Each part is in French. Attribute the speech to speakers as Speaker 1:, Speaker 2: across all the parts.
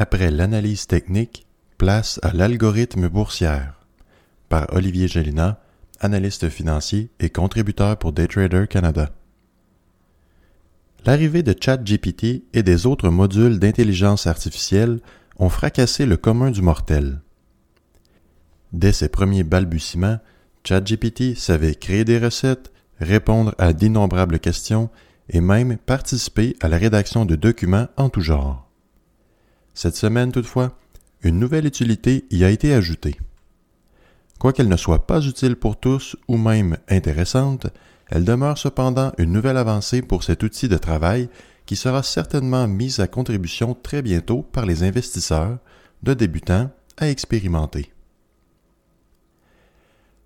Speaker 1: Après l'analyse technique, place à l'algorithme boursière par Olivier Gélina, analyste financier et contributeur pour Daytrader Canada. L'arrivée de ChatGPT et des autres modules d'intelligence artificielle ont fracassé le commun du mortel. Dès ses premiers balbutiements, ChatGPT savait créer des recettes, répondre à d'innombrables questions et même participer à la rédaction de documents en tout genre. Cette semaine, toutefois, une nouvelle utilité y a été ajoutée. Quoiqu'elle ne soit pas utile pour tous ou même intéressante, elle demeure cependant une nouvelle avancée pour cet outil de travail qui sera certainement mise à contribution très bientôt par les investisseurs, de débutants à expérimenter.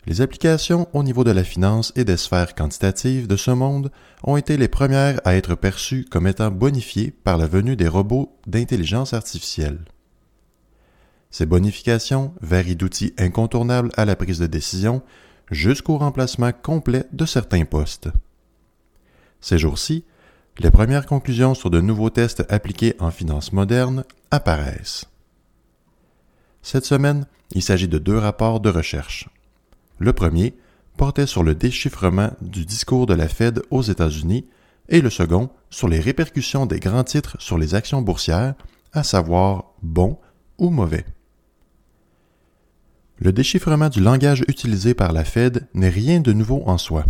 Speaker 1: Les applications au niveau de la finance et des sphères quantitatives de ce monde ont été les premières à être perçues comme étant bonifiées par la venue des robots d'intelligence artificielle. Ces bonifications varient d'outils incontournables à la prise de décision jusqu'au remplacement complet de certains postes. Ces jours-ci, les premières conclusions sur de nouveaux tests appliqués en finance moderne apparaissent. Cette semaine, il s'agit de deux rapports de recherche. Le premier portait sur le déchiffrement du discours de la Fed aux États-Unis et le second sur les répercussions des grands titres sur les actions boursières, à savoir bon ou mauvais. Le déchiffrement du langage utilisé par la Fed n'est rien de nouveau en soi.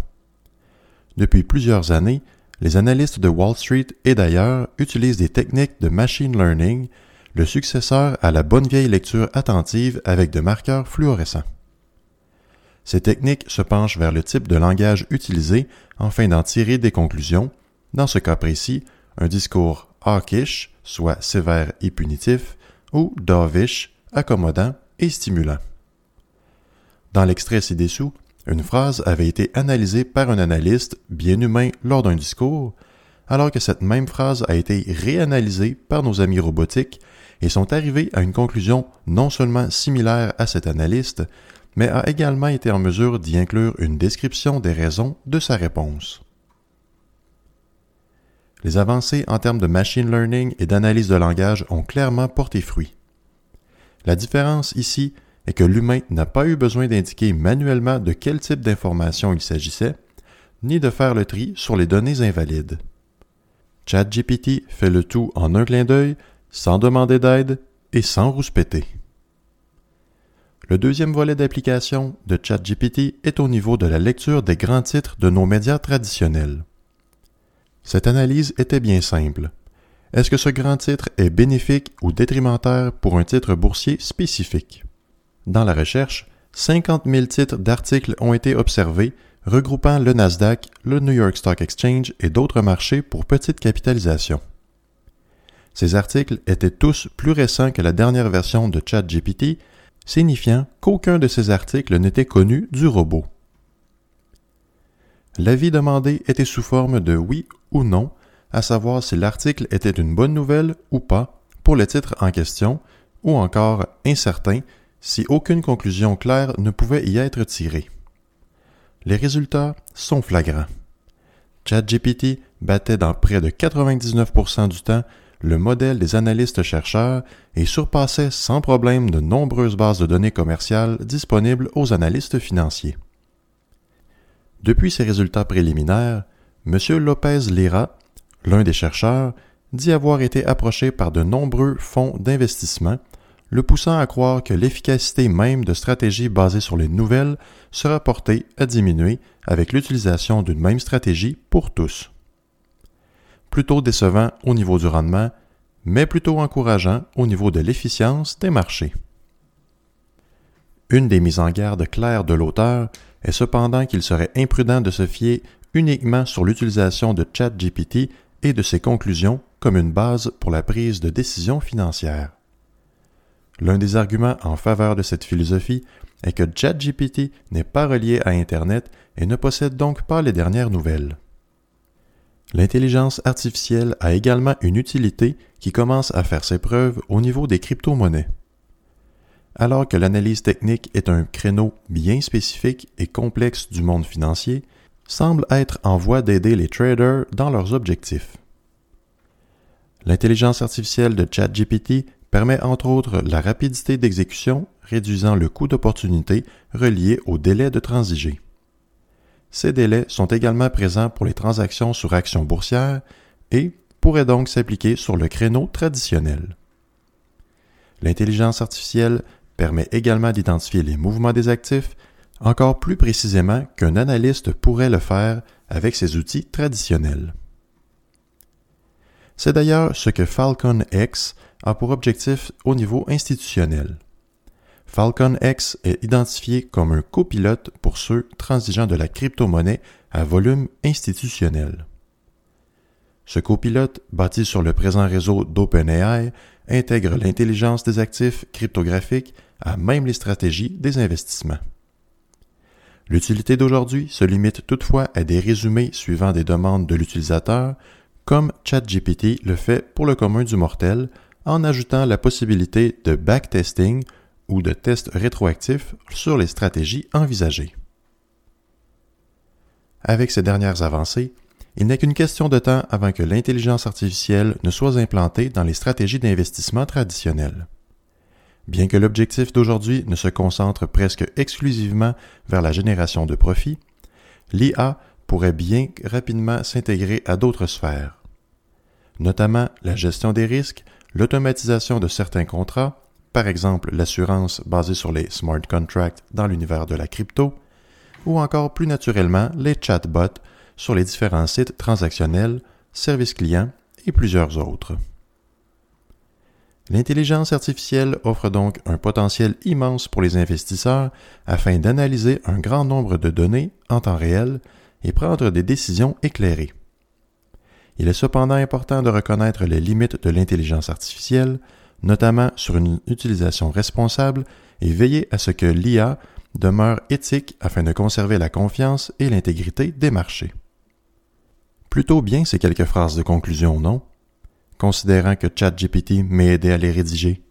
Speaker 1: Depuis plusieurs années, les analystes de Wall Street et d'ailleurs utilisent des techniques de machine learning, le successeur à la bonne vieille lecture attentive avec de marqueurs fluorescents. Ces techniques se penchent vers le type de langage utilisé afin d'en tirer des conclusions, dans ce cas précis, un discours hawkish, soit sévère et punitif, ou dovish, accommodant et stimulant. Dans l'extrait ci-dessous, une phrase avait été analysée par un analyste bien humain lors d'un discours, alors que cette même phrase a été réanalysée par nos amis robotiques et sont arrivés à une conclusion non seulement similaire à cet analyste, mais a également été en mesure d'y inclure une description des raisons de sa réponse. Les avancées en termes de machine learning et d'analyse de langage ont clairement porté fruit. La différence ici est que l'humain n'a pas eu besoin d'indiquer manuellement de quel type d'information il s'agissait, ni de faire le tri sur les données invalides. ChatGPT fait le tout en un clin d'œil, sans demander d'aide et sans rouspéter. Le deuxième volet d'application de ChatGPT est au niveau de la lecture des grands titres de nos médias traditionnels. Cette analyse était bien simple. Est-ce que ce grand titre est bénéfique ou détrimentaire pour un titre boursier spécifique? Dans la recherche, 50 000 titres d'articles ont été observés regroupant le Nasdaq, le New York Stock Exchange et d'autres marchés pour petite capitalisation. Ces articles étaient tous plus récents que la dernière version de ChatGPT, signifiant qu'aucun de ces articles n'était connu du robot. L'avis demandé était sous forme de oui ou non, à savoir si l'article était une bonne nouvelle ou pas pour le titre en question, ou encore incertain si aucune conclusion claire ne pouvait y être tirée. Les résultats sont flagrants. ChatGPT battait dans près de 99% du temps le modèle des analystes-chercheurs et surpassait sans problème de nombreuses bases de données commerciales disponibles aux analystes financiers. Depuis ces résultats préliminaires, M. Lopez Lira, l'un des chercheurs, dit avoir été approché par de nombreux fonds d'investissement le poussant à croire que l'efficacité même de stratégies basées sur les nouvelles sera portée à diminuer avec l'utilisation d'une même stratégie pour tous. Plutôt décevant au niveau du rendement, mais plutôt encourageant au niveau de l'efficience des marchés. Une des mises en garde claires de l'auteur est cependant qu'il serait imprudent de se fier uniquement sur l'utilisation de ChatGPT et de ses conclusions comme une base pour la prise de décision financière. L'un des arguments en faveur de cette philosophie est que ChatGPT n'est pas relié à Internet et ne possède donc pas les dernières nouvelles. L'intelligence artificielle a également une utilité qui commence à faire ses preuves au niveau des crypto-monnaies. Alors que l'analyse technique est un créneau bien spécifique et complexe du monde financier, semble être en voie d'aider les traders dans leurs objectifs. L'intelligence artificielle de ChatGPT permet entre autres la rapidité d'exécution, réduisant le coût d'opportunité relié au délai de transiger. Ces délais sont également présents pour les transactions sur actions boursières et pourraient donc s'appliquer sur le créneau traditionnel. L'intelligence artificielle permet également d'identifier les mouvements des actifs encore plus précisément qu'un analyste pourrait le faire avec ses outils traditionnels. C'est d'ailleurs ce que Falcon X a pour objectif au niveau institutionnel. Falcon X est identifié comme un copilote pour ceux transigeant de la crypto-monnaie à volume institutionnel. Ce copilote, bâti sur le présent réseau d'OpenAI, intègre l'intelligence des actifs cryptographiques à même les stratégies des investissements. L'utilité d'aujourd'hui se limite toutefois à des résumés suivant des demandes de l'utilisateur, comme ChatGPT le fait pour le commun du mortel, en ajoutant la possibilité de backtesting ou de tests rétroactifs sur les stratégies envisagées. Avec ces dernières avancées, il n'est qu'une question de temps avant que l'intelligence artificielle ne soit implantée dans les stratégies d'investissement traditionnelles. Bien que l'objectif d'aujourd'hui ne se concentre presque exclusivement vers la génération de profits, l'IA pourrait bien rapidement s'intégrer à d'autres sphères, notamment la gestion des risques, l'automatisation de certains contrats, par exemple l'assurance basée sur les smart contracts dans l'univers de la crypto, ou encore plus naturellement les chatbots sur les différents sites transactionnels, services clients et plusieurs autres. L'intelligence artificielle offre donc un potentiel immense pour les investisseurs afin d'analyser un grand nombre de données en temps réel et prendre des décisions éclairées. Il est cependant important de reconnaître les limites de l'intelligence artificielle, notamment sur une utilisation responsable et veiller à ce que l'IA demeure éthique afin de conserver la confiance et l'intégrité des marchés. Plutôt bien ces quelques phrases de conclusion, non? Considérant que ChatGPT m'ait aidé à les rédiger.